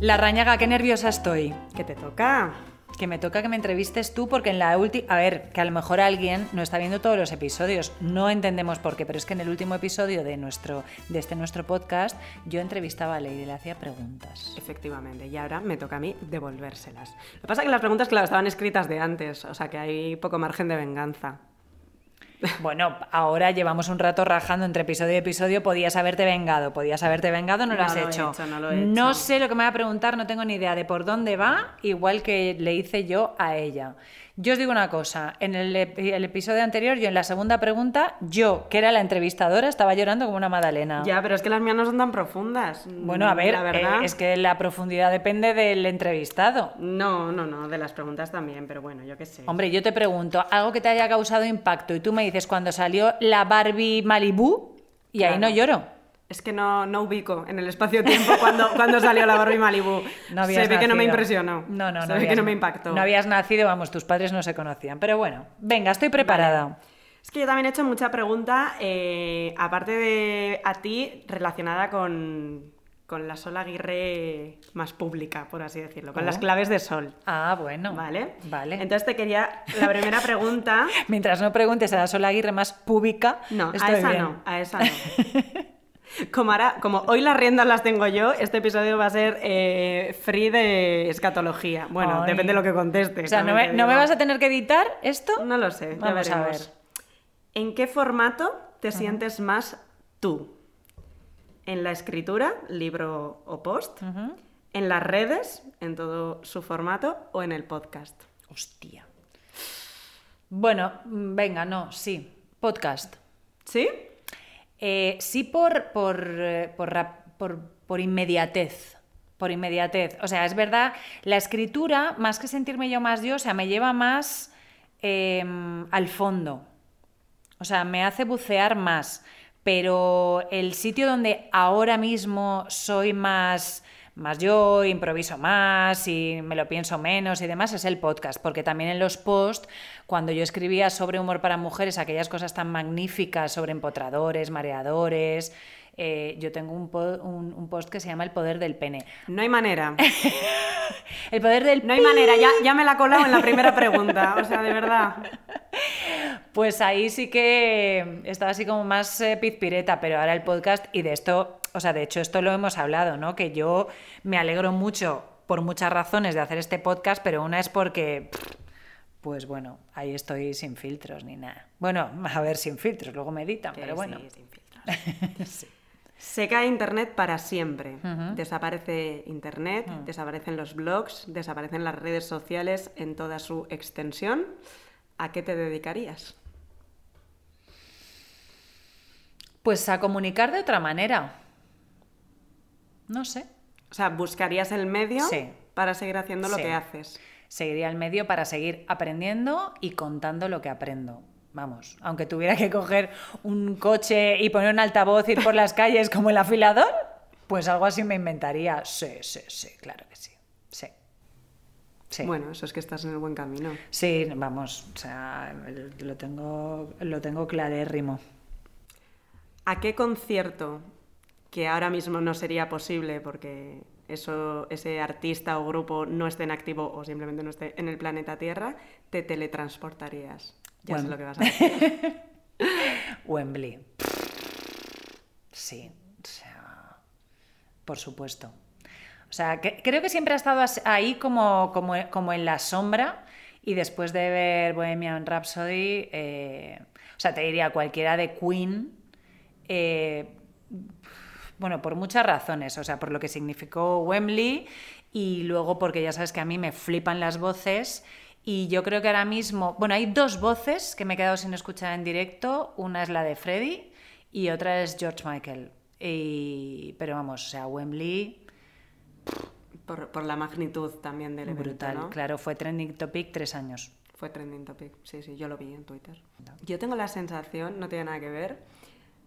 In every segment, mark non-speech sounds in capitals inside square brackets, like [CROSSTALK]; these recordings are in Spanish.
La rañaga, qué nerviosa estoy. ¿Qué te toca? Que me toca que me entrevistes tú porque en la última... A ver, que a lo mejor alguien no está viendo todos los episodios. No entendemos por qué, pero es que en el último episodio de, nuestro, de este nuestro podcast yo entrevistaba a Leire y le hacía preguntas. Efectivamente, y ahora me toca a mí devolvérselas. Lo que pasa es que las preguntas, claro, estaban escritas de antes, o sea que hay poco margen de venganza. Bueno, ahora llevamos un rato rajando entre episodio y episodio. Podías haberte vengado, podías haberte vengado, no lo has lo he hecho. hecho, no lo he No hecho. sé lo que me va a preguntar, no tengo ni idea de por dónde va, igual que le hice yo a ella. Yo os digo una cosa, en el, epi- el episodio anterior, yo en la segunda pregunta, yo, que era la entrevistadora, estaba llorando como una magdalena. Ya, pero es que las mías no son tan profundas. Bueno, a ver, la verdad. eh, es que la profundidad depende del entrevistado. No, no, no, de las preguntas también, pero bueno, yo qué sé. Hombre, yo te pregunto, algo que te haya causado impacto y tú me dices cuando salió la Barbie Malibu y ahí no lloro. Es que no, no ubico en el espacio-tiempo [LAUGHS] cuando, cuando salió la Barbie Malibu. No Se ve que no me impresionó. No, no, Se no. ve que no me impactó. No habías nacido, vamos, tus padres no se conocían. Pero bueno, venga, estoy preparada. Es que yo también he hecho mucha pregunta, eh, aparte de a ti, relacionada con, con la Sol Aguirre más pública, por así decirlo, con Oh. las claves de Sol. Ah, bueno. ¿Vale? Vale. Entonces te quería, la primera pregunta... [LAUGHS] Mientras no preguntes a la Sola Aguirre más pública, No, a esa bien. no, a esa no. [LAUGHS] Como, ahora, como hoy las riendas las tengo yo, este episodio va a ser eh, free de escatología. Bueno, Ay. depende de lo que conteste. O sea, ¿no me, te ¿no me digo. vas a tener que editar esto? No lo sé, ya Vamos a veremos. ver. ¿En qué formato te sientes más tú? ¿En la escritura, libro o post? ¿En las redes, en todo su formato? ¿O en el podcast? Hostia. Bueno, mm, venga, no, sí. Podcast. ¿Sí? Eh, sí por, por, eh, por, por- por inmediatez. Por inmediatez. O sea, es verdad, la escritura, más que sentirme yo más yo, o sea, me lleva más em, al fondo. O sea, me hace bucear más. Pero el sitio donde ahora mismo soy más, más yo, improviso más y me lo pienso menos y demás, es el podcast. Porque también en los posts, cuando yo escribía sobre humor para mujeres, aquellas cosas tan magníficas sobre empotradores, mareadores, eh, yo tengo un, po- un- un post que se llama El poder del pene. No hay manera. [LAUGHS] El poder del No hay manera, ya, ya me la he colado en la primera pregunta. O sea, de verdad. [LAUGHS] Pues ahí sí que estaba así como más eh, pizpireta, pero ahora el podcast, y de esto, o sea, de hecho esto lo hemos hablado, ¿no? Que yo me alegro mucho por muchas razones de hacer este podcast, pero una es porque, pues bueno, ahí estoy sin filtros ni nada. Bueno, [LAUGHS] a ver, sin filtros, luego me editan, Que pero bueno. sí, sin filtros. [LAUGHS] Se cae Internet para siempre. Desaparece Internet, desaparecen los blogs, desaparecen las redes sociales en toda su extensión. ¿A qué te dedicarías? Pues a comunicar de otra manera. No sé. O sea, ¿buscarías el medio Sí. para seguir haciendo lo Sí. que haces? Seguiría el medio para seguir aprendiendo y contando lo que aprendo. Vamos, aunque tuviera que coger un coche y poner un altavoz, ir por las calles como el afilador, pues algo así me inventaría. Sí, sí, sí, claro que sí. Sí. Sí. Bueno, eso es que estás en el buen camino. Sí, vamos, o sea, lo tengo, lo tengo clarérrimo. ¿A qué concierto, que ahora mismo no sería posible porque eso, ese artista o grupo no esté en activo o simplemente no esté en el planeta Tierra, te teletransportarías? Ya sé Bueno. lo que vas a [LAUGHS] decir. Wembley. Sí, o sea, por supuesto. O sea, que- creo que siempre ha estado ahí como, como, como en la sombra y después de ver Bohemian Rhapsody, eh, o sea, te diría cualquiera de Queen, eh, bueno, por muchas razones, o sea, por lo que significó Wembley y luego porque ya sabes que a mí me flipan las voces y yo creo que ahora mismo, bueno, hay dos voces que me he quedado sin escuchar en directo, una es la de Freddie y otra es George Michael. Y, pero vamos, o sea, Wembley, Por, por la magnitud también del evento, brutal, ¿no? claro, fue trending topic tres años. Fue trending topic. Sí, sí, yo lo vi en Twitter. Yo tengo la sensación, no tiene nada que ver,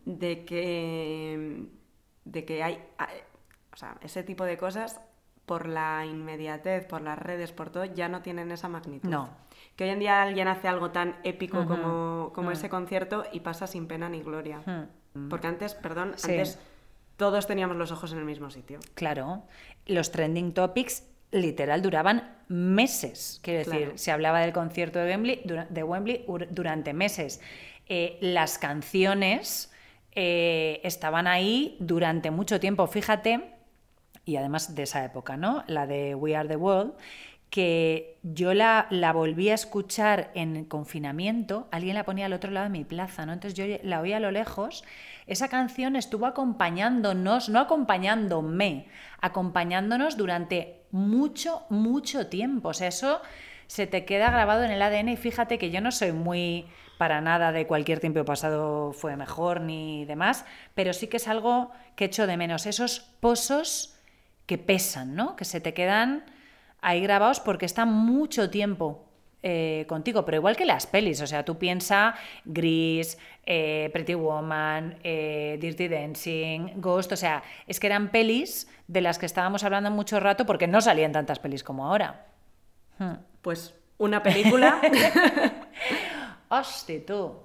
de que, de que hay, hay- o sea, ese tipo de cosas por la inmediatez, por las redes, por todo, ya no tienen esa magnitud. No. Que hoy en día alguien hace algo tan épico como, como ese concierto y pasa sin pena ni gloria. Hmm. Porque antes, perdón, Sí. antes todos teníamos los ojos en el mismo sitio. Claro, los trending topics literal duraban meses. Quiero decir, Claro. se hablaba del concierto de Wembley, de Wembley ur- durante meses. Eh, las canciones eh, estaban ahí durante mucho tiempo. Fíjate, y además de esa época, ¿no? La de We Are the World, que yo la, la volví a escuchar en confinamiento, alguien la ponía al otro lado de mi plaza, ¿no? Entonces yo la oía a lo lejos. Esa canción estuvo acompañándonos, no acompañándome, acompañándonos durante mucho, mucho tiempo. O sea, eso se te queda grabado en el ADN y fíjate que yo no soy muy para nada de cualquier tiempo pasado fue mejor ni demás, pero sí que es algo que echo de menos, esos pozos que pesan, ¿no? Que se te quedan ahí grabados porque están mucho tiempo eh, contigo, pero igual que las pelis, o sea, tú piensa Gris, eh, Pretty Woman, eh, Dirty Dancing, Ghost, o sea, es que eran pelis de las que estábamos hablando mucho rato porque no salían tantas pelis como ahora. Hmm. Pues una película. [LAUGHS] Hosti, tú.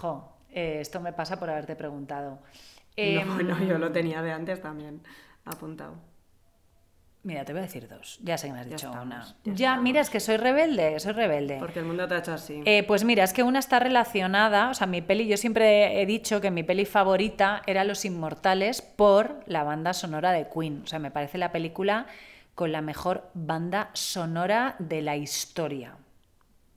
Jo, eh, esto me pasa por haberte preguntado. no, Em, [LAUGHS] no, yo lo tenía de antes también apuntado. Mira, te voy a decir dos. Ya sé que me has Ya dicho estamos, una. ya mira, es que soy rebelde, soy rebelde. Porque el mundo te ha hecho así. Eh, pues mira, es que una está relacionada, o sea, mi peli, yo siempre he dicho que mi peli favorita era Los Inmortales por la banda sonora de Queen. O sea, me parece la película con la mejor banda sonora de la historia.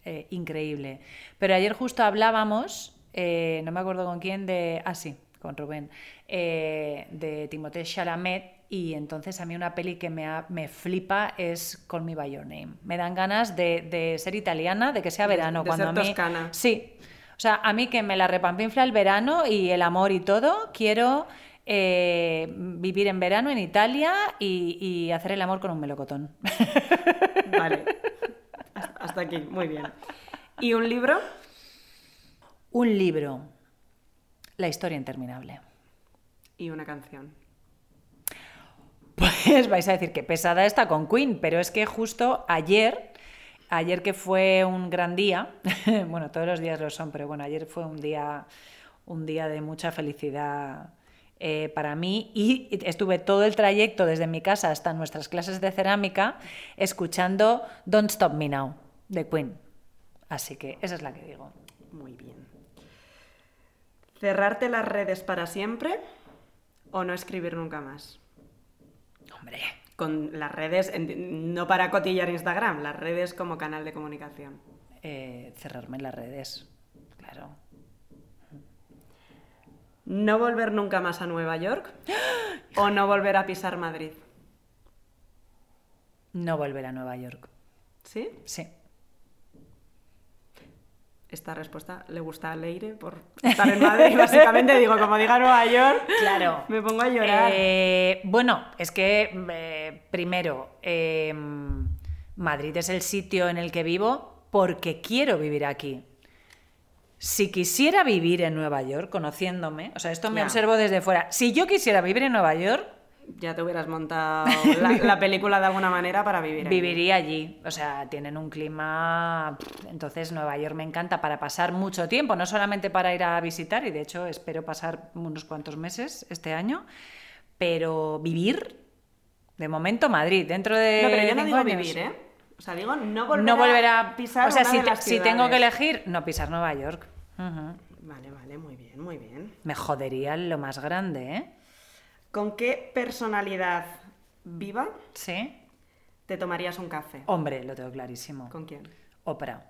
Eh, increíble. Pero ayer justo hablábamos, eh, no me acuerdo con quién, de. Ah, sí, con Rubén, eh, de Timothée Chalamet. Y entonces a mí una peli que me, ha- me flipa es Call Me By Your Name. Me dan ganas de, de ser italiana, de que sea De- verano. de cuando ser a mí, toscana. Sí. O sea, a mí que me la repampinfla el verano y el amor y todo, quiero eh, vivir en verano en Italia y, y hacer el amor con un melocotón. Vale. [LAUGHS] Hasta- aquí, muy bien. ¿Y un libro? un libro. La historia interminable. Y una canción. Pues vais a decir que pesada está con Queen, pero es que justo ayer, ayer que fue un gran día, [LAUGHS] bueno, todos los días lo son, pero bueno, ayer fue un día, un día de mucha felicidad eh, para mí y estuve todo el trayecto desde mi casa hasta nuestras clases de cerámica escuchando Don't Stop Me Now de Queen. Así que esa es la que digo. Muy bien. ¿Cerrarte las redes para siempre o no escribir nunca más? Hombre, Con las redes, no para cotillar Instagram, las redes como canal de comunicación. eh, cerrarme las redes, claro. ¿No volver nunca más a Nueva York o no volver a pisar Madrid? No volver a Nueva York. ¿Sí? Sí. Esta respuesta le gusta a Leire por estar en Madrid. [LAUGHS] Básicamente digo, como diga Nueva York, Claro. me pongo a llorar. Eh, bueno, es que eh, primero, eh, Madrid es el sitio en el que vivo porque quiero vivir aquí. Si quisiera vivir en Nueva York, conociéndome, o sea, esto me observo desde fuera, si yo quisiera vivir en Nueva York, Ya te hubieras montado la, [LAUGHS] la película de alguna manera para vivir ahí. viviría allí. O sea, tienen un clima... Entonces, Nueva York me encanta para pasar mucho tiempo, no solamente para ir a visitar, y de hecho espero pasar unos cuantos meses este año, pero vivir, de momento, Madrid, dentro de... No, pero yo no digo años. vivir, ¿eh? O sea, digo no volver, no volver a, a pisar O sea, una si, de te- las si tengo que elegir, no pisar Nueva York. Vale, vale, muy bien, muy bien. Me jodería lo más grande, ¿eh? ¿Con qué personalidad viva Sí. te tomarías un café? Hombre, lo tengo clarísimo. ¿Con quién? Oprah.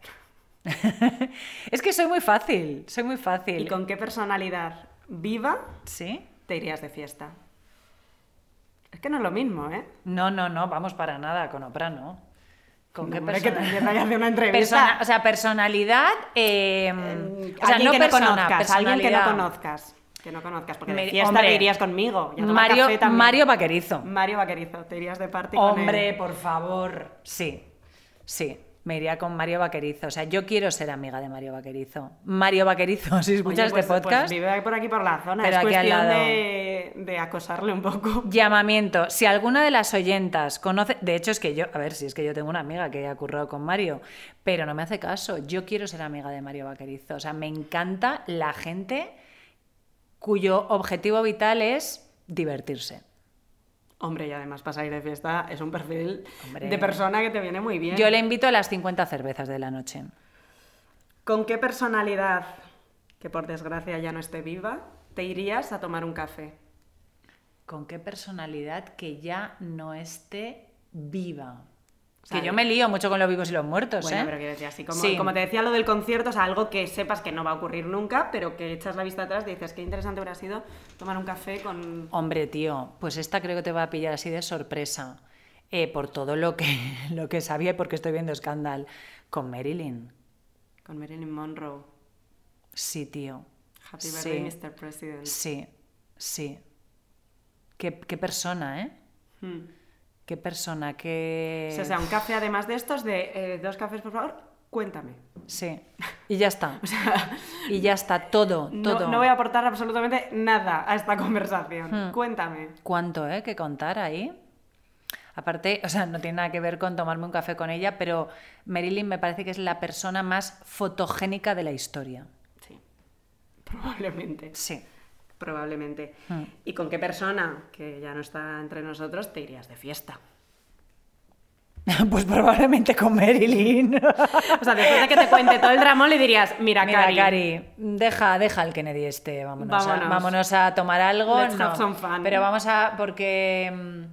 [LAUGHS] es que soy muy fácil, soy muy fácil. ¿Y con qué personalidad viva ¿Sí? te irías de fiesta? Es que no es lo mismo, ¿eh? No, no, no, vamos para nada, con Oprah no. ¿Con qué que persona- te a hacer una entrevista. Persona- o sea, personalidad. eh, o sea, no que persona, no conozcas, alguien que no conozcas. Que no conozcas, porque de fiesta hombre, te irías conmigo. Mario, café. Mario Vaquerizo. Mario Vaquerizo, te irías de party con Hombre, él. por favor. Sí, sí. Me iría con Mario Vaquerizo. O sea, yo quiero ser amiga de Mario Vaquerizo. Mario Vaquerizo, [LAUGHS] si escuchas Oye, pues- este podcast. Pues vive por aquí por la zona. Pero es aquí al cuestión lado. de, de acosarle un poco. Llamamiento. Si alguna de las oyentas conoce. De hecho, es que yo. A ver, si es que yo tengo una amiga que ha currado con Mario, pero no me hace caso. Yo quiero ser amiga de Mario Vaquerizo. O sea, me encanta la gente cuyo objetivo vital es divertirse. Hombre, y además para salir de fiesta es un perfil Hombre. de persona que te viene muy bien. Yo le invito a las 50 cervezas de la noche. ¿Con qué personalidad, que por desgracia ya no esté viva, te irías a tomar un café? ¿Con qué personalidad que ya no esté viva? Que yo me lío mucho con los vivos y los muertos, Bueno, ¿eh? pero quiero decir, así como, Sí. como te decía lo del concierto, o sea, algo que sepas que no va a ocurrir nunca, pero que echas la vista atrás y dices, qué interesante hubiera sido tomar un café con... Hombre, tío, pues esta creo que te va a pillar así de sorpresa. eh, por todo lo que, [LAUGHS] lo que sabía y porque estoy viendo Scandal. Con Marilyn. con Marilyn Monroe. Sí, tío. Happy Sí. birthday, Mr. President. Sí, sí. Qué, qué persona, ¿eh? Hmm. Qué persona, qué... O sea, un café además de estos, de eh, dos cafés, por favor, cuéntame. Sí. Y ya está. [LAUGHS] Y ya está, todo, No, todo. no voy a aportar absolutamente nada a esta conversación. Hmm. Cuéntame. ¿Cuánto, eh? Que contar ahí. Aparte, o sea, no tiene nada que ver con tomarme un café con ella, pero Marilyn me parece que es la persona más fotogénica de la historia. Sí, probablemente. Sí. Probablemente. Hmm. ¿Y con qué persona, que ya no está entre nosotros, te irías de fiesta? [LAUGHS] Pues probablemente con Marilyn. [LAUGHS] O sea, después de que te cuente todo el drama, le dirías, mira, Mira, Cari, Cari, deja, deja el Kennedy este, vámonos, Vámonos. A, vámonos a tomar algo. Let's no. have some fun. Pero vamos a, porque, mm,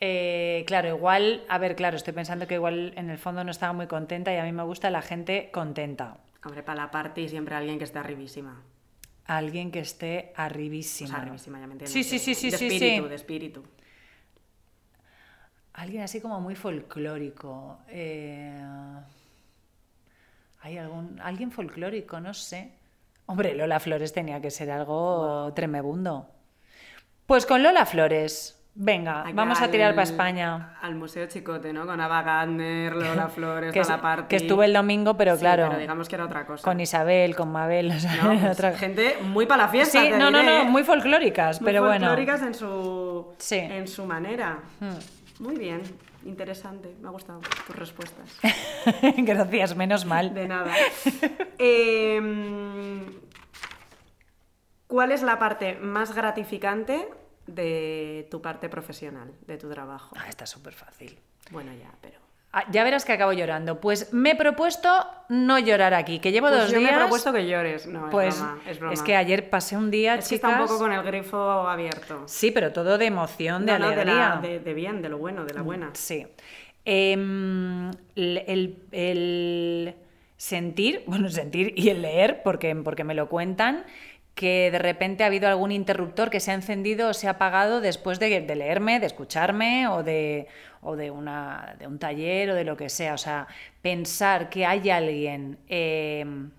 eh, claro, igual, a ver, claro, estoy pensando que igual en el fondo no estaba muy contenta y a mí me gusta la gente contenta. Hombre, para la party siempre alguien que esté arribísima. Alguien que esté O arribísima. sea, arribísima, ya me entiendes. Sí, sí, sí, sí, De sí, espíritu, sí. de espíritu. Alguien así como muy folclórico. eh, ¿Hay algún. Alguien folclórico, no sé. Hombre, Lola Flores tenía que ser algo tremebundo. Pues con Lola Flores. Venga, vamos a al- tirar para España. Al Museo Chicote, ¿no? Con Ava Gardner, Lola Flores, Que, toda es- la party. que estuve el domingo, pero Sí, claro. pero digamos que era otra cosa. Con Isabel, con Mabel. o sea, No, pues, otra- Gente muy para la fiesta. Sí, no, no, diré, no, ¿eh? muy folclóricas, Muy pero bueno. folclóricas en su, Sí. en su manera. Hmm. Muy bien, interesante. Me ha gustado tus respuestas. [LAUGHS] Gracias, menos mal. De nada. Em, ¿Cuál es la parte más gratificante de tu parte profesional, de tu trabajo? Ah, está súper fácil. Bueno, ya, pero... Ah, ya verás que acabo llorando. Pues me he propuesto no llorar aquí, que llevo Pues dos yo días. me he propuesto que llores. No, pues es broma, es broma. que ayer pasé un día, Es que chicas. está un poco con el grifo abierto. Sí, pero todo de emoción, de No, no, de, alegría. la- de- de bien, de lo bueno, de la buena. Sí. Em, el, el- el sentir, bueno, sentir y el leer, porque, porque me lo cuentan, que de repente ha habido algún interruptor que se ha encendido o se ha apagado después de, leerme, de escucharme o, de, o de, una, de un taller o de lo que sea. O sea, pensar que hay alguien em,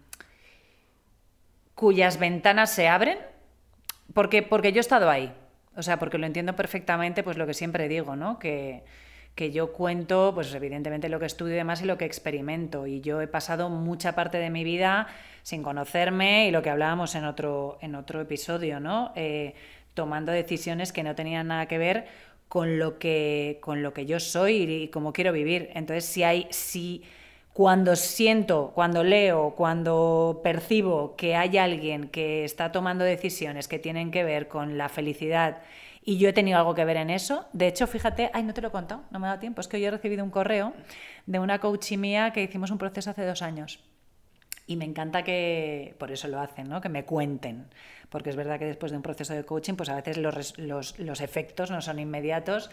cuyas ventanas se abren, porque, porque yo he estado ahí. O sea, porque lo entiendo perfectamente, pues lo que siempre digo, ¿no? Que, que yo cuento, pues evidentemente lo que estudio y demás y lo que experimento. Y yo he pasado mucha parte de mi vida sin conocerme y lo que hablábamos en otro, en otro episodio, ¿no? Eh, tomando decisiones que no tenían nada que ver con lo que, con lo que yo soy y, cómo quiero vivir. Entonces, si hay, si cuando siento, cuando leo, cuando percibo que hay alguien que está tomando decisiones que tienen que ver con la felicidad y yo he tenido algo que ver en eso, de hecho, fíjate, ay, no te lo he contado, no me ha dado tiempo, es que hoy he recibido un correo de una coach mía que hicimos un proceso hace dos años. Y me encanta que, por eso lo hacen, ¿no? que me cuenten, porque es verdad que después de un proceso de coaching, pues a veces los, los, los efectos no son inmediatos,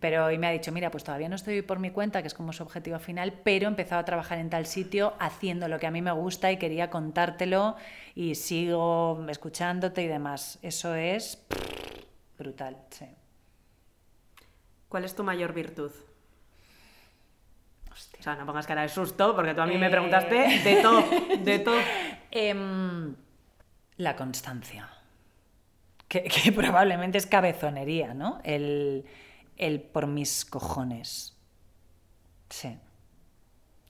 pero hoy me ha dicho, mira, pues todavía no estoy por mi cuenta, que es como su objetivo final, pero he empezado a trabajar en tal sitio haciendo lo que a mí me gusta y quería contártelo y sigo escuchándote y demás. Eso es brutal, sí. ¿Cuál es tu mayor virtud? O sea, no pongas cara de susto, porque tú a mí me preguntaste de todo, de todo. [LAUGHS] Em, la constancia. Que, que [LAUGHS] probablemente es cabezonería, ¿no? El, el por mis cojones. Sí.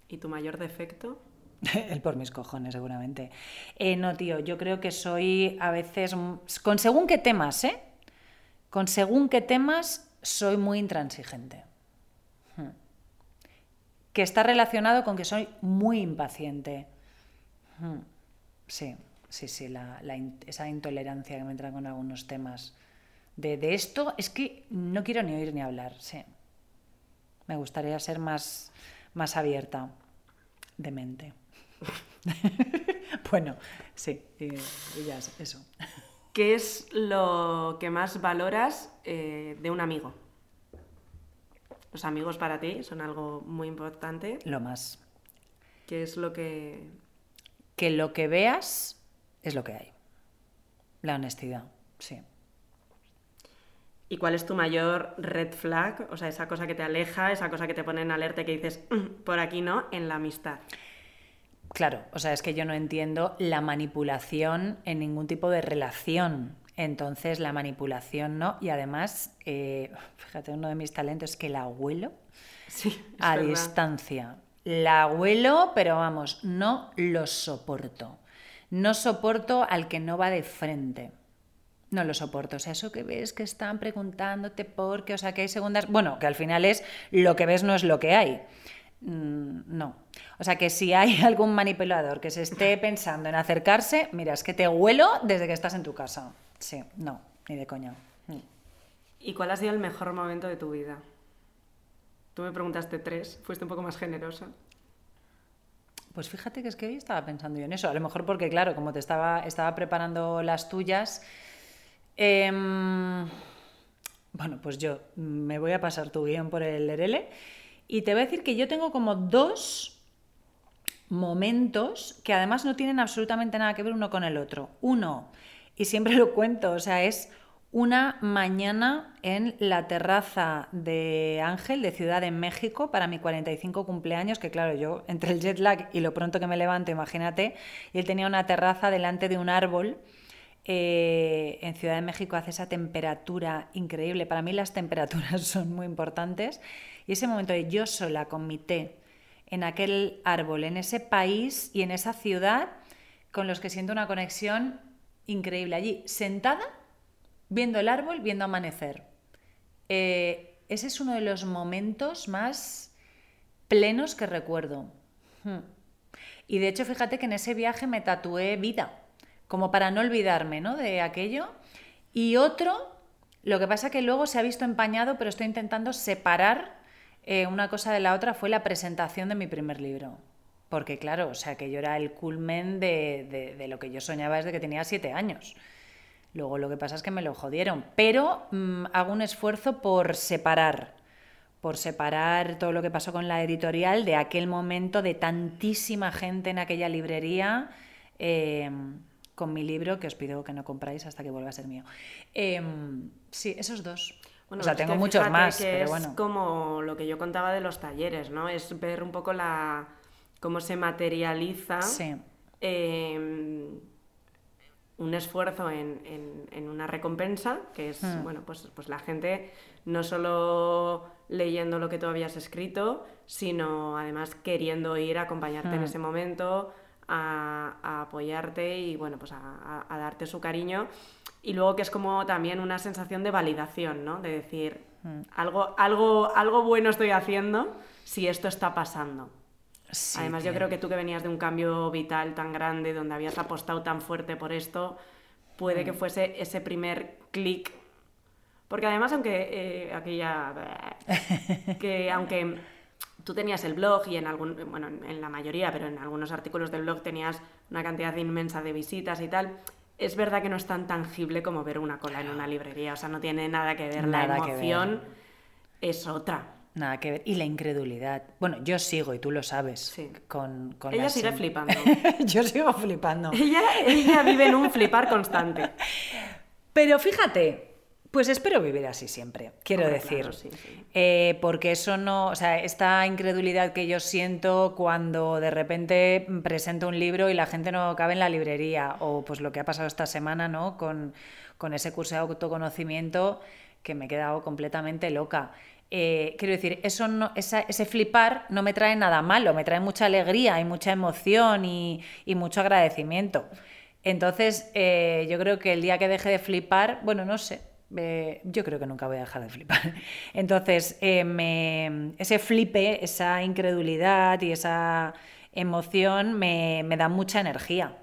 ¿Y tu mayor defecto? [LAUGHS] El por mis cojones, seguramente. Eh, no, tío, yo creo que soy a veces. mm, Con según qué temas, ¿eh? Con según qué temas soy muy intransigente. Hmm. Que está relacionado con que soy muy impaciente. Hmm. Sí, sí, sí, la- esa intolerancia que me entra con algunos temas De, de esto es que no quiero ni oír ni hablar, sí. Me gustaría ser más, más abierta de mente. [LAUGHS] bueno, sí, y, y ya es eso. ¿Qué es lo que más valoras eh, de un amigo? Los amigos para ti son algo muy importante. Lo más. ¿Qué es lo que... Que lo que veas es lo que hay. La honestidad, sí. ¿Y cuál es tu mayor red flag? O sea, esa cosa que te aleja, esa cosa que te pone en alerta y que dices, "Mm, por aquí no, en la amistad. Claro, o sea, es que yo no entiendo la manipulación en ningún tipo de relación. Entonces, la manipulación no. Y además, eh, fíjate, uno de mis talentos es que el abuelo Sí, a verdad. distancia. La abuelo, pero vamos, no lo soporto. No soporto al que no va de frente. No lo soporto. O sea, eso que ves que están preguntándote por qué, o sea, que hay segundas. Bueno, que al final es lo que ves no es lo que hay. Mm, No. O sea, que si hay [LAUGHS] algún manipulador que se esté [LAUGHS] pensando en acercarse, mira, es que te huelo desde que estás en tu casa. Sí, no, ni de coña. Mm. ¿Y cuál ha sido el mejor momento de tu vida? Tú me preguntaste tres, fuiste un poco más generosa. Pues fíjate que es que hoy estaba pensando yo en eso. A lo mejor porque, claro, como te estaba, estaba preparando las tuyas. em, bueno, pues yo me voy a pasar tu guion por el Lerele y te voy a decir que yo tengo como dos momentos que además no tienen absolutamente nada que ver uno con el otro. Uno, y siempre lo cuento, o sea, es una mañana en la terraza de Ángel, de Ciudad de México, para mi 45 cumpleaños, que claro, yo entre el jet lag y lo pronto que me levanto, imagínate, y él tenía una terraza delante de un árbol. Eh, en Ciudad de México hace esa temperatura increíble. Para mí las temperaturas [LAUGHS] son muy importantes. Y ese momento de yo sola con mi té en aquel árbol, en ese país y en esa ciudad con los que siento una conexión increíble. Allí, sentada, viendo el árbol, viendo amanecer. Eh, ese es uno de los momentos más plenos que recuerdo. Hmm. Y de hecho, fíjate que en ese viaje me tatué vida, como para no olvidarme ¿no? de aquello. Y otro, lo que pasa que luego se ha visto empañado, pero estoy intentando separar eh, una cosa de la otra, fue la presentación de mi primer libro. Porque claro, o sea, que yo era el culmen de, de- lo que yo soñaba desde que tenía siete años. Luego lo que pasa es que me lo jodieron. Pero mm, hago un esfuerzo por separar, por separar todo lo que pasó con la editorial de aquel momento de tantísima gente en aquella librería eh, con mi libro, que os pido que no compráis hasta que vuelva a ser mío. Eh, sí, esos dos. Bueno, o sea, tengo muchos más, que pero es bueno. como lo que yo contaba de los talleres, ¿no? Es ver un poco la cómo se materializa Sí. eh, un esfuerzo en, en- en una recompensa, que es, Hmm. bueno, pues, pues la gente no solo leyendo lo que tú habías escrito, sino además queriendo ir a acompañarte en Hmm. ese momento, a, a apoyarte y, bueno, pues a, a- darte su cariño. Y luego que es como también una sensación de validación, ¿no? De decir, Hmm. algo, algo, algo bueno estoy haciendo si esto está pasando. Sí, Además, yo creo que tú que venías de un cambio vital tan grande, donde habías apostado tan fuerte por esto, puede Mm. que fuese ese primer clic. Porque además, aunque eh, aquí ya... [LAUGHS] que aunque tú tenías el blog y en algún, bueno, en la mayoría, pero en algunos artículos del blog tenías una cantidad inmensa de visitas y tal, es verdad que no es tan tangible como ver una cola en una librería, o sea, no tiene nada que ver, Nada la que ver. emoción es otra. Nada que ver. Y la incredulidad. Bueno, yo sigo, y tú lo sabes. Sí. Con, con Ella sigue flipando. [LAUGHS] yo sigo flipando. Ella, ella vive en un flipar constante. [LAUGHS] Pero fíjate, pues espero vivir así siempre, quiero Hombre, decir. claro, sí, sí. Eh, porque eso no, o sea, esta incredulidad que yo siento cuando de repente presento un libro y la gente no cabe en la librería, o pues lo que ha pasado esta semana, ¿no? Con, con ese curso de autoconocimiento que me he quedado completamente loca. Eh, quiero decir, eso no, esa- ese flipar no me trae nada malo, me trae mucha alegría y mucha emoción y, y mucho agradecimiento. Entonces, eh, yo creo que el día que deje de flipar, bueno, no sé, eh, yo creo que nunca voy a dejar de flipar. [LAUGHS] Entonces, eh, me- ese flipe, esa incredulidad y esa emoción me, me da mucha energía.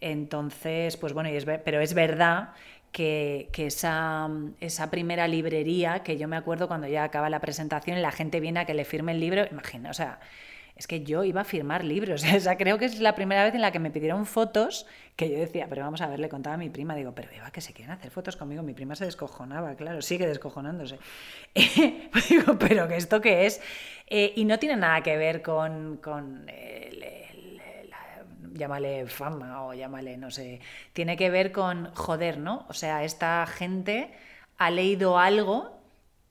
Entonces, pues bueno, y pero es verdad que, que esa, esa, primera librería, que yo me acuerdo cuando ya acaba la presentación, la gente viene a que le firme el libro, imagina, o sea, es que yo iba a firmar libros. [LAUGHS] O creo que es la primera vez en la que me pidieron fotos que yo decía, pero vamos a ver, le contaba a mi prima, digo, pero Eva, que se quieren hacer fotos conmigo. Mi prima se descojonaba, claro, sigue descojonándose. [LAUGHS] pero ¿que esto qué es? Eh, y no tiene nada que ver con llámale fama o llámale, no sé, tiene que ver con joder, ¿no? O sea, esta gente ha leído algo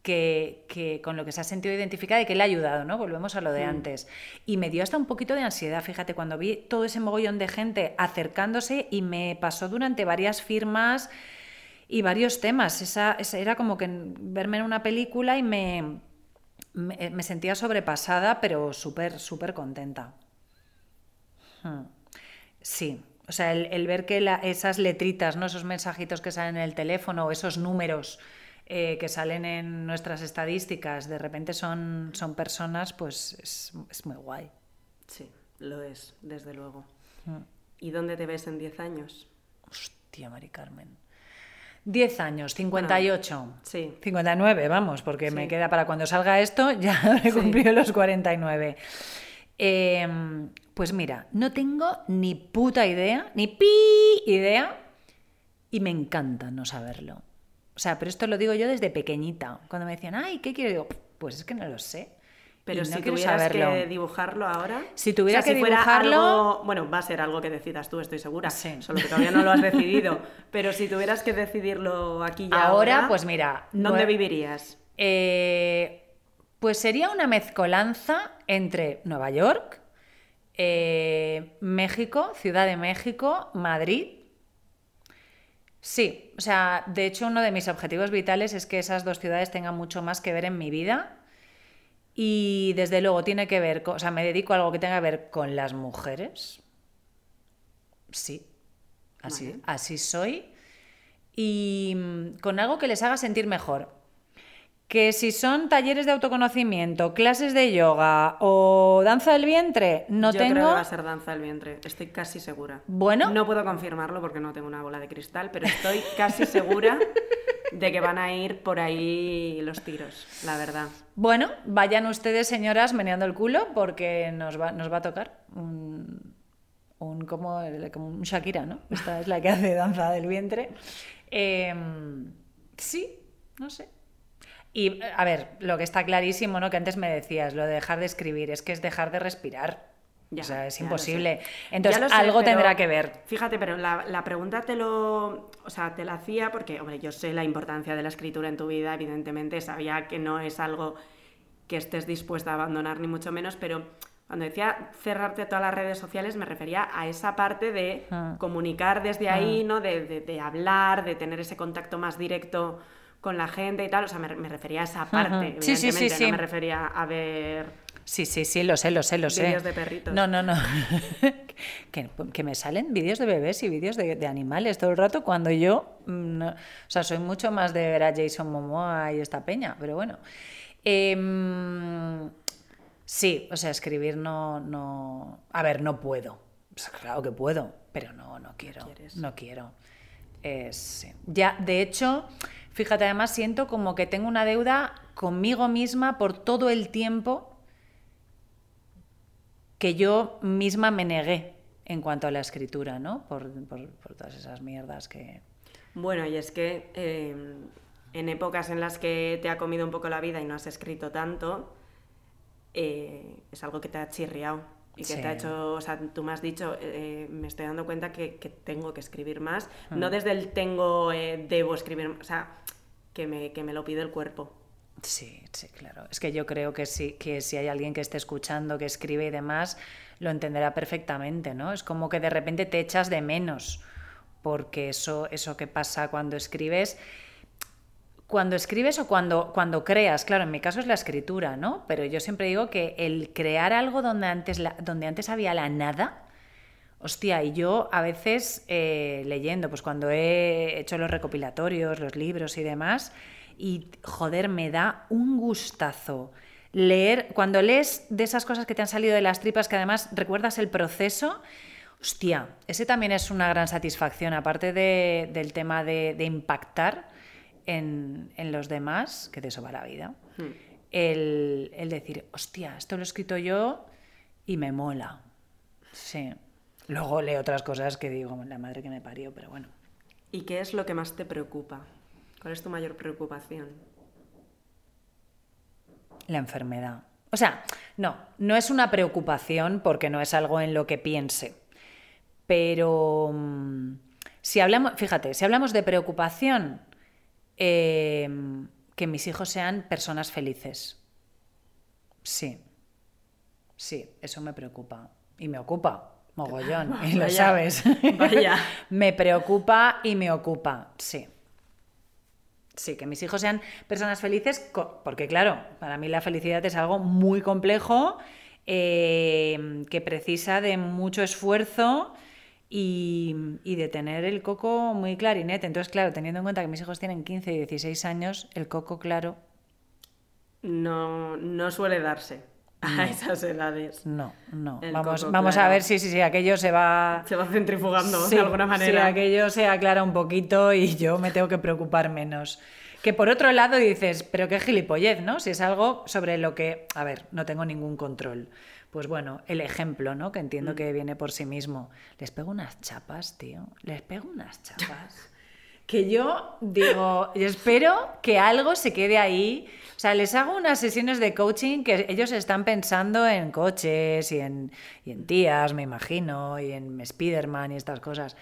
que, con lo que se ha sentido identificada y que le ha ayudado, ¿no? Volvemos a lo de mm. antes. Y me dio hasta un poquito de ansiedad, fíjate, cuando vi todo ese mogollón de gente acercándose y me pasó durante varias firmas y varios temas. Esa, era como que verme en una película y me, me, sentía sobrepasada, pero súper, súper contenta. Hmm. Sí, o sea, el, ver que esas letritas, ¿no? esos mensajitos que salen en el teléfono o esos números eh, que salen en nuestras estadísticas, de repente son, son personas, pues es, muy guay. Sí, lo es, desde luego. Mm. ¿Y dónde te ves en 10 años? Hostia, Mari Carmen. 10 años, 58. sí. 59, vamos, porque me queda para cuando salga esto, [LAUGHS] ya he cumplido los 49. Em, pues mira, no tengo ni puta idea, ni pi idea, y me encanta no saberlo. O sea, pero esto lo digo yo desde pequeñita. Cuando me decían, ay, ¿qué quiero? Digo, pues es que no lo sé. Pero si tuvieras que dibujarlo ahora. Si tuviera que dibujarlo. bueno, va a ser algo que decidas tú, estoy segura. Sí. Solo que todavía no lo has [LAUGHS] decidido. pero si tuvieras que decidirlo aquí ya. Ahora, pues mira. ¿Dónde vivirías? Eh, pues sería una mezcolanza entre Nueva York, eh, México, Ciudad de México, Madrid Sí, o sea, de hecho uno de mis objetivos vitales es que esas dos ciudades tengan mucho más que ver en mi vida y desde luego tiene que ver, o sea, me dedico a algo que tenga que ver con las mujeres. Sí, así, así soy. Y mm, con algo que les haga sentir mejor que si son talleres de autoconocimiento, clases de yoga o danza del vientre, no Yo tengo. Creo que va a ser danza del vientre, estoy casi segura. Bueno. No puedo confirmarlo porque no tengo una bola de cristal, pero estoy casi segura de que van a ir por ahí los tiros, la verdad. Bueno, vayan ustedes, señoras, meneando el culo porque nos va, nos va a tocar un, un como, un Shakira, ¿no? Esta es la que hace danza del vientre. Em, sí, no sé. Y, a ver, lo que está clarísimo, ¿no? Que antes me decías, lo de dejar de escribir, es que es dejar de respirar. o sea, es imposible. Entonces, algo tendrá que ver. Fíjate, pero la, pregunta te lo. O sea, te la hacía porque, hombre, yo sé la importancia de la escritura en tu vida, evidentemente, sabía que no es algo que estés dispuesta a abandonar, ni mucho menos, pero cuando decía cerrarte todas las redes sociales, me refería a esa parte de ah. comunicar desde ahí, ah. ¿no? De, de, hablar, de tener ese contacto más directo con la gente y tal, o sea, me, refería a esa parte, sí, sí, sí, sí, no me refería a ver... Sí, sí, sí, lo sé, lo sé, lo sé. Vídeos de perritos. No, no, no. [LAUGHS] que, me salen vídeos de bebés y vídeos de, animales todo el rato cuando yo, mm, o sea, soy mucho más de ver a Jason Momoa y esta peña, pero bueno. Em, sí, o sea, escribir no, no... A ver, no puedo. claro que puedo, pero no, no quiero. No quiero. Es, ya, de hecho, Fíjate, además siento como que tengo una deuda conmigo misma por todo el tiempo que yo misma me negué en cuanto a la escritura, ¿no? Por, todas esas mierdas que... Bueno, y es que em, en épocas en las que te ha comido un poco la vida y no has escrito tanto, eh, es algo que te ha chirriado y que te ha hecho, o sea, tú me has dicho, eh, me estoy dando cuenta que, tengo que escribir más, no mm. desde el tengo, eh, debo escribir, o sea, que me, que me lo pide el cuerpo. Sí, sí, claro. Es que yo creo que sí, que si hay alguien que esté escuchando, que escribe y demás, lo entenderá perfectamente, ¿no? Es como que de repente te echas de menos, porque eso, eso que pasa cuando escribes, cuando escribes o cuando, cuando creas, claro, en mi caso es la escritura, ¿no? Pero yo siempre digo que el crear algo donde antes, donde antes había la nada, Hostia, y yo a veces eh, leyendo, pues cuando he hecho los recopilatorios, los libros y demás, y joder, me da un gustazo leer, cuando lees de esas cosas que te han salido de las tripas, que además recuerdas el proceso, Hostia, ese también es una gran satisfacción, aparte de- del tema de impactar en, en los demás, que de eso va la vida. Hmm. El, el decir, hostia, esto lo he escrito yo y me mola. Sí. Luego leo otras cosas que digo, la madre que me parió, pero bueno. ¿Y qué es lo que más te preocupa? ¿Cuál es tu mayor preocupación? La enfermedad. O sea, no, no es una preocupación porque no es algo en lo que piense. Pero mm, si hablamos, fíjate, si hablamos de preocupación, eh, que mis hijos sean personas felices. Sí. Sí, eso me preocupa. Y me ocupa, mogollón, [LAUGHS] y lo sabes. vaya. [LAUGHS] me preocupa y me ocupa, sí. Sí, que mis hijos sean personas felices, porque claro, para mí la felicidad es algo muy complejo, eh, que precisa de mucho esfuerzo y, y de tener el coco muy clarinete. Entonces, claro, teniendo en cuenta que mis hijos tienen 15 y 16 años, el coco claro, No, no suele darse a esas edades. no, no. El Vamos, coco vamos a ver si, si, si aquello se va... Se va centrifugando Sí, de alguna manera. Sí, aquello se aclara un poquito y yo me tengo que preocupar menos. Que por otro lado dices, pero qué gilipollez, ¿no? Si es algo sobre lo que, a ver, no tengo ningún control. Pues bueno, el ejemplo, ¿no? Que entiendo Mm. que viene por sí mismo. Les pego unas chapas, tío. Les pego unas chapas. [LAUGHS] Que yo digo, y espero que algo se quede ahí. O sea, les hago unas sesiones de coaching que ellos están pensando en coches y en, y en tías, me imagino, y en Spiderman y estas cosas.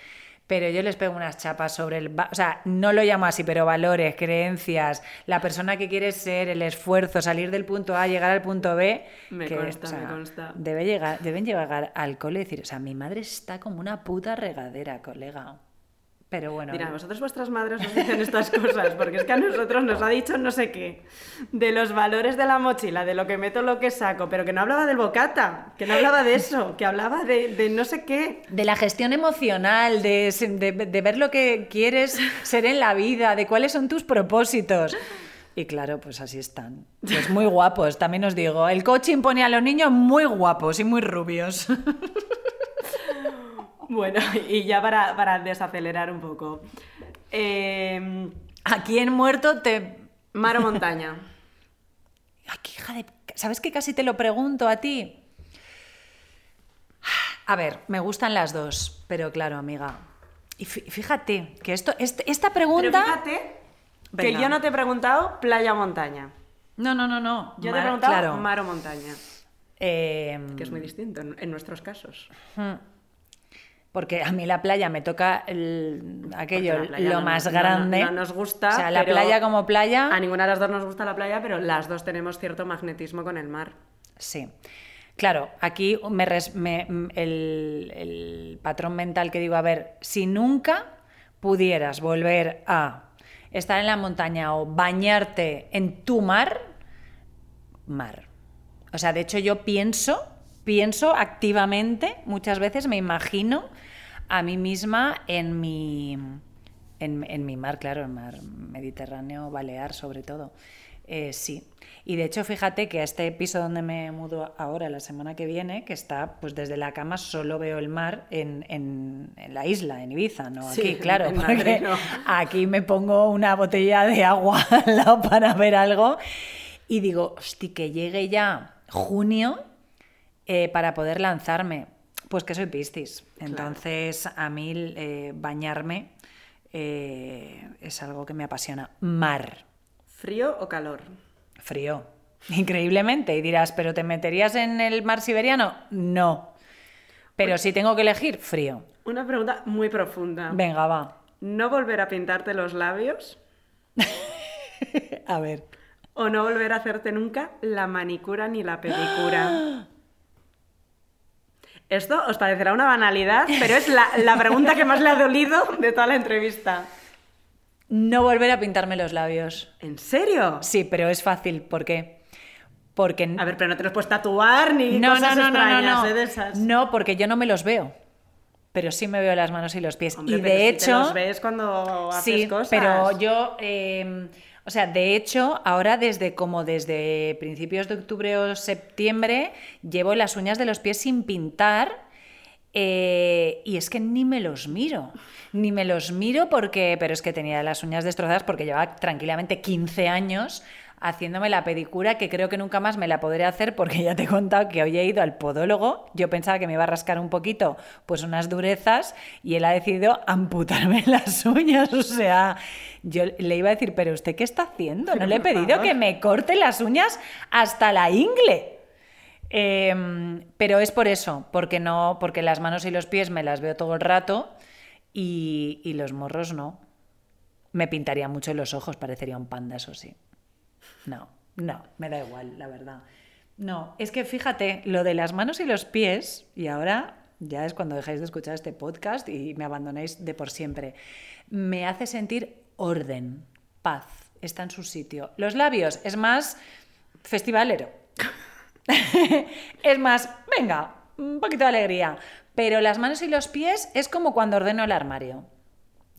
Pero yo les pego unas chapas sobre el... O sea, no lo llamo así, pero valores, creencias, la persona que quieres ser, el esfuerzo, salir del punto A, llegar al punto B. Me que, consta, o sea, me consta. Debe llegar, deben llegar al cole y decir, o sea, mi madre está como una puta regadera, colega. Pero bueno, Dirá, vosotros vuestras madres os dicen estas cosas, porque es que a nosotros nos ha dicho no sé qué, de los valores de la mochila, de lo que meto, lo que saco, pero que no hablaba del bocata, que no hablaba de eso, que hablaba de, de no sé qué. de la gestión emocional, de, de- de ver lo que quieres ser en la vida, de cuáles son tus propósitos. Y claro, pues así están. Pues muy guapos, también os digo. El coaching pone a los niños muy guapos y muy rubios. [LAUGHS] Bueno, [LAUGHS] y ya para, para desacelerar un poco. Eh, Aquí en muerto te... mar o montaña. [LAUGHS] Aquí, hija de... ¿Sabes que casi te lo pregunto a ti? [SIGHS] A ver, me gustan las dos, pero claro, amiga. Y fí- fíjate que esto, esta Pero pregunta... fíjate que Venga. yo no te he preguntado playa o montaña. No, no, no, no. Yo te he preguntado claro. mar o montaña, Eh, que es muy distinto en, en nuestros casos. Porque a mí la playa me toca el- aquello, lo no más no- grande. no nos gusta, O sea, la playa como playa. A ninguna de las dos nos gusta la playa, pero las dos tenemos cierto magnetismo con el mar. Sí. Claro, aquí me res- me- m- el, el patrón mental que digo, a ver, si nunca pudieras volver a estar en la montaña o bañarte en tu mar, mar. O sea, de hecho yo pienso, pienso activamente, muchas veces me imagino a mí misma en mi, en, en mi mar, claro, el mar Mediterráneo, Balear sobre todo. Eh, sí. Y de hecho, fíjate que a este piso donde me mudo ahora, la semana que viene, que está, pues desde la cama solo veo el mar en, en- en la isla, en Ibiza, ¿no? Sí, Aquí, claro, en porque Madrid, no. aquí me pongo una botella de agua [LAUGHS] al lado para ver algo y digo, hosti, que llegue ya junio eh, para poder lanzarme. Pues que soy Piscis. Entonces, a mí eh, bañarme eh, es algo que me apasiona. Mar, ¿Frío o calor? frío. Increíblemente. Y dirás, ¿pero te meterías en el mar siberiano? No. Pero si tengo que elegir, frío. Una pregunta muy profunda. Venga, va. ¿No volver a pintarte los labios [LAUGHS] A ver. o no volver a hacerte nunca la manicura ni la pedicura? [GASPS] [GASPS] Esto os parecerá una banalidad, pero es la, la pregunta que más le ha dolido de toda la entrevista. No volver a pintarme los labios. ¿En serio? Sí, pero es fácil. ¿Por qué? Porque A ver, pero no te los puedes tatuar ni no, cosas no, no, no, extrañas, no, ¿eh? no. De esas. No, porque yo no me los veo. Pero sí me veo las manos y los pies. Hombre, y pero de si hecho. te los ves cuando haces sí, cosas. pero yo. eh, o sea, de hecho, ahora desde como desde principios de octubre o septiembre, llevo las uñas de los pies sin pintar. Eh, y es que ni me los miro, ni me los miro porque, pero es que tenía las uñas destrozadas porque llevaba tranquilamente 15 años haciéndome la pedicura que creo que nunca más me la podré hacer porque ya te he contado que hoy he ido al podólogo, yo pensaba que me iba a rascar un poquito, pues unas durezas y él ha decidido amputarme [LAUGHS] las uñas, o sea, yo le iba a decir, pero usted qué está haciendo? No le he pedido que me corte las uñas hasta la ingle. Em, pero es por eso, porque no, porque las manos y los pies me las veo todo el rato y, y los morros no. Me pintaría mucho los ojos, parecería un panda, eso sí. No, no, me da igual, la verdad. No, es que fíjate, lo de las manos y los pies, y ahora ya es cuando dejáis de escuchar este podcast y me abandonéis de por siempre, me hace sentir orden, paz, está en su sitio. Los labios es más festivalero. [LAUGHS] es más, venga, un poquito de alegría. Pero las manos y los pies es como cuando ordeno el armario.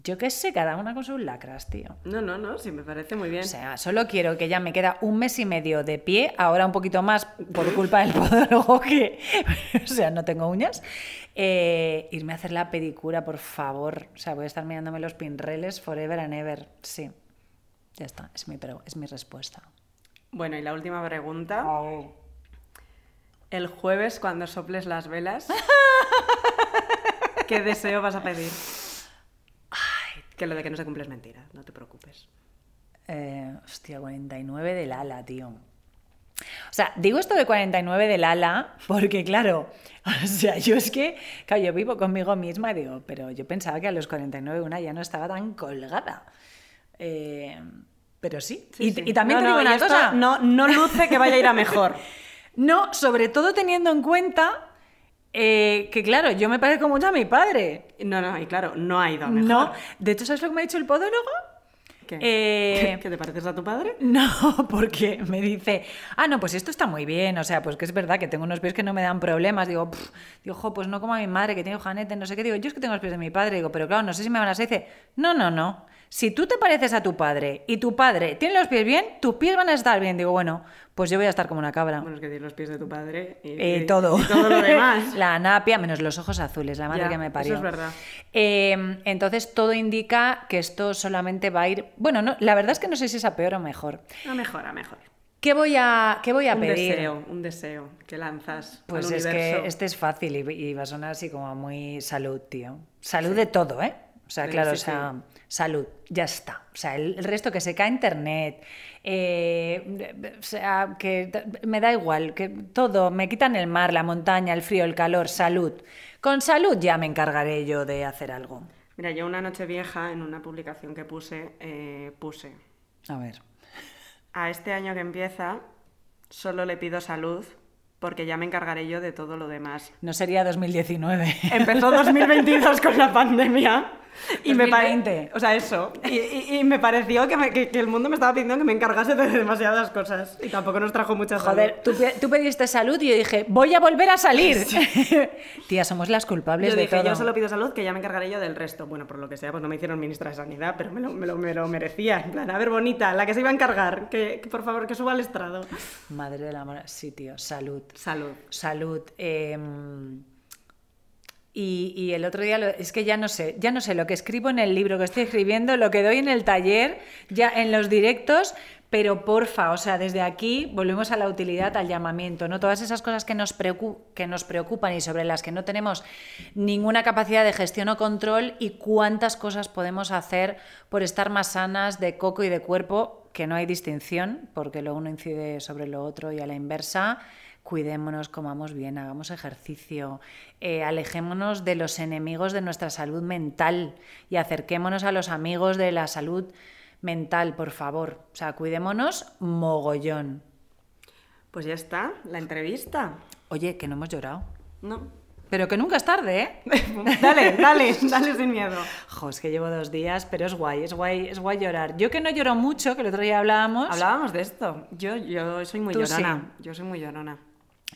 Yo qué sé, cada una con sus lacras, tío. No, no, no, sí, me parece muy bien. O sea, solo quiero que ya me queda un mes y medio de pie, ahora un poquito más por culpa del podólogo que, [LAUGHS] o sea, no tengo uñas. Eh, irme a hacer la pedicura, por favor. O sea, voy a estar mirándome los pinreles forever and ever. Sí, ya está, es mi, es mi respuesta. Bueno, y la última pregunta. El jueves, cuando soples las velas, [LAUGHS] ¿qué deseo vas a pedir? Que lo de que no se cumple es mentira, no te preocupes. Eh, hostia, 49 del ala, tío. O sea, digo esto de 49 del ala porque, claro, [LAUGHS] o sea, yo es que, claro, yo vivo conmigo misma y digo, pero yo pensaba que a los 49 una ya no estaba tan colgada. Eh, pero sí. y, también te digo una cosa. No, no luce que vaya a ir a mejor. [LAUGHS] no, sobre todo teniendo en cuenta eh, que claro, yo me parezco mucho a mi padre. No, no, y claro, no ha ido mejor. No, de hecho, ¿sabes lo que me ha dicho el podólogo? ¿Qué? Eh, ¿Que te pareces a tu padre? No, [LAUGHS] porque me dice, ah, no, pues esto está muy bien, o sea, pues que es verdad que tengo unos pies que no me dan problemas, digo, digo, jo, pues no como a mi madre que tiene janete, no sé qué, digo, yo es que tengo los pies de mi padre, digo, pero claro, no sé si me van a hacer, dice, no, no, no, si tú te pareces a tu padre y tu padre tiene los pies bien, tus pies van a estar bien. Digo, bueno, pues yo voy a estar como una cabra. Bueno, es que tienes los pies de tu padre y, eh, todo. todo lo demás. [LAUGHS] la napia, menos los ojos azules, la madre que me parió. Eso es verdad. Em, entonces todo indica que esto solamente va a ir. Bueno, no, la verdad es que no sé si es a peor o mejor. A mejor, a mejor. ¿Qué voy a, qué voy a pedir? Un deseo, un deseo que lanzas. Pues es que este es fácil y, va a sonar así como muy salud, tío. Salud de todo, ¿eh? O sea, claro, o sea, salud, ya está. O sea, el, resto que se cae internet, eh, o sea, que me da igual, que todo, me quitan el mar, la montaña, el frío, el calor, salud. Con salud ya me encargaré yo de hacer algo. Mira, yo una noche vieja, en una publicación que puse, eh, puse. A ver. A este año que empieza, solo le pido salud porque ya me encargaré yo de todo lo demás. No sería 2019. Empezó 2022 con la pandemia. Y me me o sea, eso. Y, y, me pareció que, que, el mundo me estaba pidiendo que me encargase de demasiadas cosas. Y tampoco nos trajo mucha salud. Joder, tú, tú, pediste salud y yo dije, voy a volver a salir. [LAUGHS] Tía, somos las culpables yo de dije, todo. Yo solo pido salud, que ya me encargaré yo del resto. Bueno, por lo que sea, pues no me hicieron ministra de Sanidad, pero me lo, me lo, me lo merecía. En plan, a ver, bonita, la que se iba a encargar, que, por favor, que suba al estrado. Madre del amor, sí, tío, salud. Salud. Salud. Eh, y, el otro día, es que ya no sé, ya no sé lo que escribo en el libro que estoy escribiendo, lo que doy en el taller, ya en los directos, pero porfa, o sea, desde aquí volvemos a la utilidad, al llamamiento, ¿no? Todas esas cosas que nos, que nos preocupan y sobre las que no tenemos ninguna capacidad de gestión o control y cuántas cosas podemos hacer por estar más sanas de coco y de cuerpo, que no hay distinción, porque lo uno incide sobre lo otro y a la inversa cuidémonos, comamos bien, hagamos ejercicio, eh, alejémonos de los enemigos de nuestra salud mental y acerquémonos a los amigos de la salud mental, por favor. O sea, cuidémonos mogollón. Pues ya está, la entrevista. Oye, que no hemos llorado. No. Pero que nunca es tarde, ¿eh? [LAUGHS] dale, dale, dale sin miedo. Jo, es que llevo dos días, pero es guay, es guay, es guay llorar. Yo que no lloro mucho, que el otro día hablábamos. Hablábamos de esto. Yo, yo soy muy llorona. Yo soy muy llorona.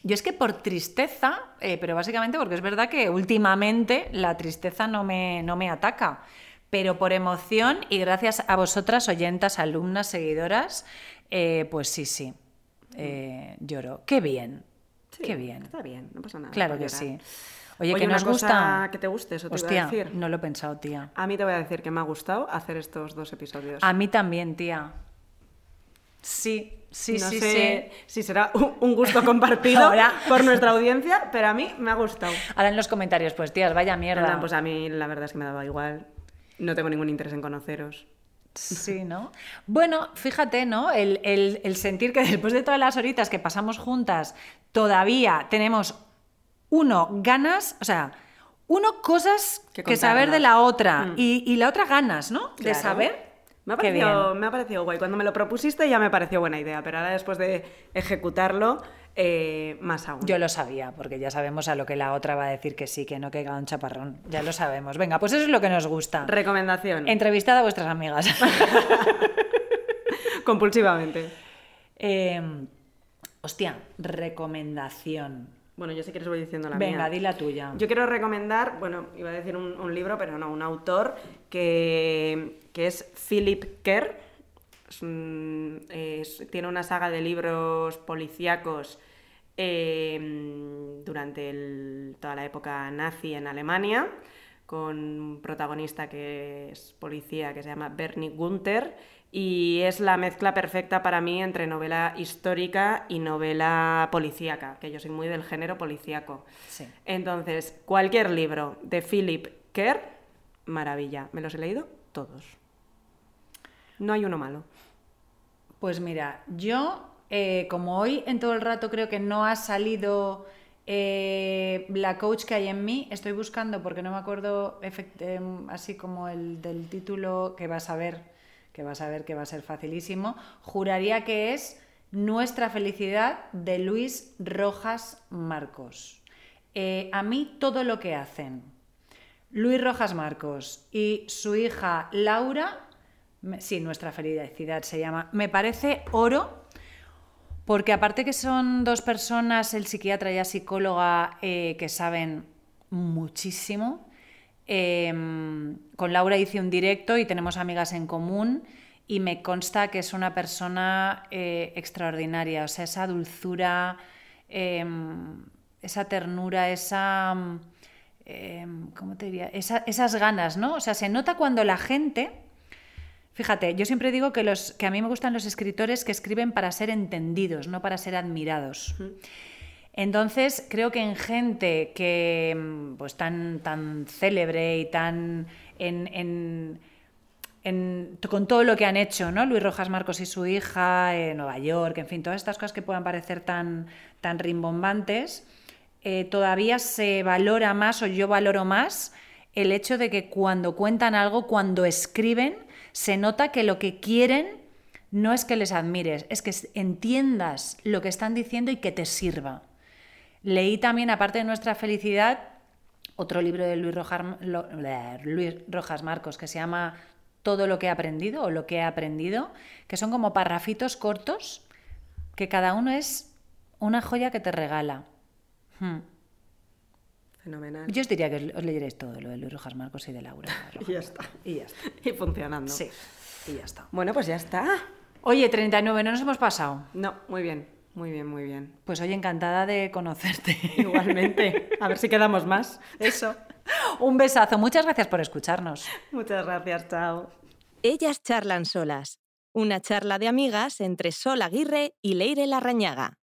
Yo es que por tristeza, eh, pero básicamente porque es verdad que últimamente la tristeza no me, no me ataca, pero por emoción y gracias a vosotras, oyentas, alumnas, seguidoras, eh, pues sí, sí, eh, lloro. Qué bien, qué bien. Está bien, no pasa nada. Claro que sí. Oye, Oye, que nos gusta. que te guste, eso te iba a Hostia, decir. no lo he pensado, tía. A mí te voy a decir que me ha gustado hacer estos dos episodios. A mí también, tía. Sí, sí, no sí, sé sí. si será [LAUGHS] un gusto compartido Ahora. por nuestra audiencia, pero a mí me ha gustado. Ahora en los comentarios, pues tías, vaya mierda. Pues a mí la verdad es que me daba igual. No tengo ningún interés en conoceros. Sí, ¿no? Bueno, fíjate, ¿no? El, el- el sentir que después de todas las horitas que pasamos juntas, todavía tenemos, uno, ganas, o sea, uno, cosas Que que, saber de la otra Mm. y, y la otra ganas, ¿no? De saber. Me ha, parecido, me ha parecido guay. Cuando me lo propusiste ya me pareció buena idea, pero ahora después de ejecutarlo, eh, más aún. Yo lo sabía, porque ya sabemos a lo que la otra va a decir que sí, que no, que haga un chaparrón. Ya lo sabemos. Venga, pues eso es lo que nos gusta. Recomendación. Entrevistad a vuestras amigas. [LAUGHS] Compulsivamente. Eh, hostia, recomendación. Bueno, yo si quieres voy diciendo la Venga, mía. di la tuya. Yo quiero recomendar, bueno, iba a decir un, un libro, pero no, un autor que, que es Philip Kerr. Es un- es- tiene una saga de libros policíacos eh, durante el- toda la época nazi en Alemania, con un protagonista que es policía que se llama Bernie Gunther. Y es la mezcla perfecta para mí entre novela histórica y novela policíaca, que yo soy muy del género policíaco. Sí. Entonces, cualquier libro de Philip Kerr, maravilla. Me los he leído todos. No hay uno malo. Pues mira, yo, eh, como hoy en todo el rato creo que no ha salido eh, la coach que hay en mí, estoy buscando, porque no me acuerdo em, así como el del título que vas a ver, que vas a ver que va a ser facilísimo, juraría que es Nuestra felicidad de Luis Rojas Marcos. Eh, a mí todo lo que hacen Luis Rojas Marcos y su hija Laura, sí, nuestra felicidad se llama, me parece oro, porque aparte que son dos personas, el psiquiatra y la psicóloga, eh, que saben muchísimo, eh, con Laura hice un directo y tenemos amigas en común y me consta que es una persona eh, extraordinaria, o sea, esa dulzura, eh, esa ternura, esa... eh, ¿Cómo te esas ganas, ¿no? O sea, se nota cuando la gente... Fíjate, yo siempre digo que a mí me gustan los escritores que escriben para ser entendidos, no para ser admirados. Entonces, creo que en gente que mm, pues tan, tan célebre y tan en, con todo lo que han hecho, ¿no? Luis Rojas Marcos y su hija, eh, Nueva York, en fin, todas estas cosas que puedan parecer tan, tan rimbombantes, eh, todavía se valora más, o yo valoro más, el hecho de que cuando cuentan algo, cuando escriben, se nota que lo que quieren no es que les admires, es que entiendas lo que están diciendo y que te sirva. Leí también, aparte de nuestra felicidad, otro libro de Luis Rojas, Luis Rojas Marcos que se llama Todo lo que he aprendido o lo que he aprendido, que son como parrafitos cortos que cada uno es una joya que te regala. Hmm. Fenomenal. Yo os diría que os leyeréis todo lo de Luis Rojas Marcos y de Laura. [LAUGHS] Y ya está. Y ya está. Y funcionando. Sí, y ya está. Bueno, pues ya está. Oye, 39, no nos hemos pasado. No, muy bien, muy bien, muy bien. Pues oye, encantada de conocerte. [LAUGHS] Igualmente. A ver si quedamos más. Eso. Un besazo. Muchas gracias por escucharnos. Muchas gracias, chao. Ellas charlan solas. Una charla de amigas entre Sol Aguirre y Leire Larrañaga.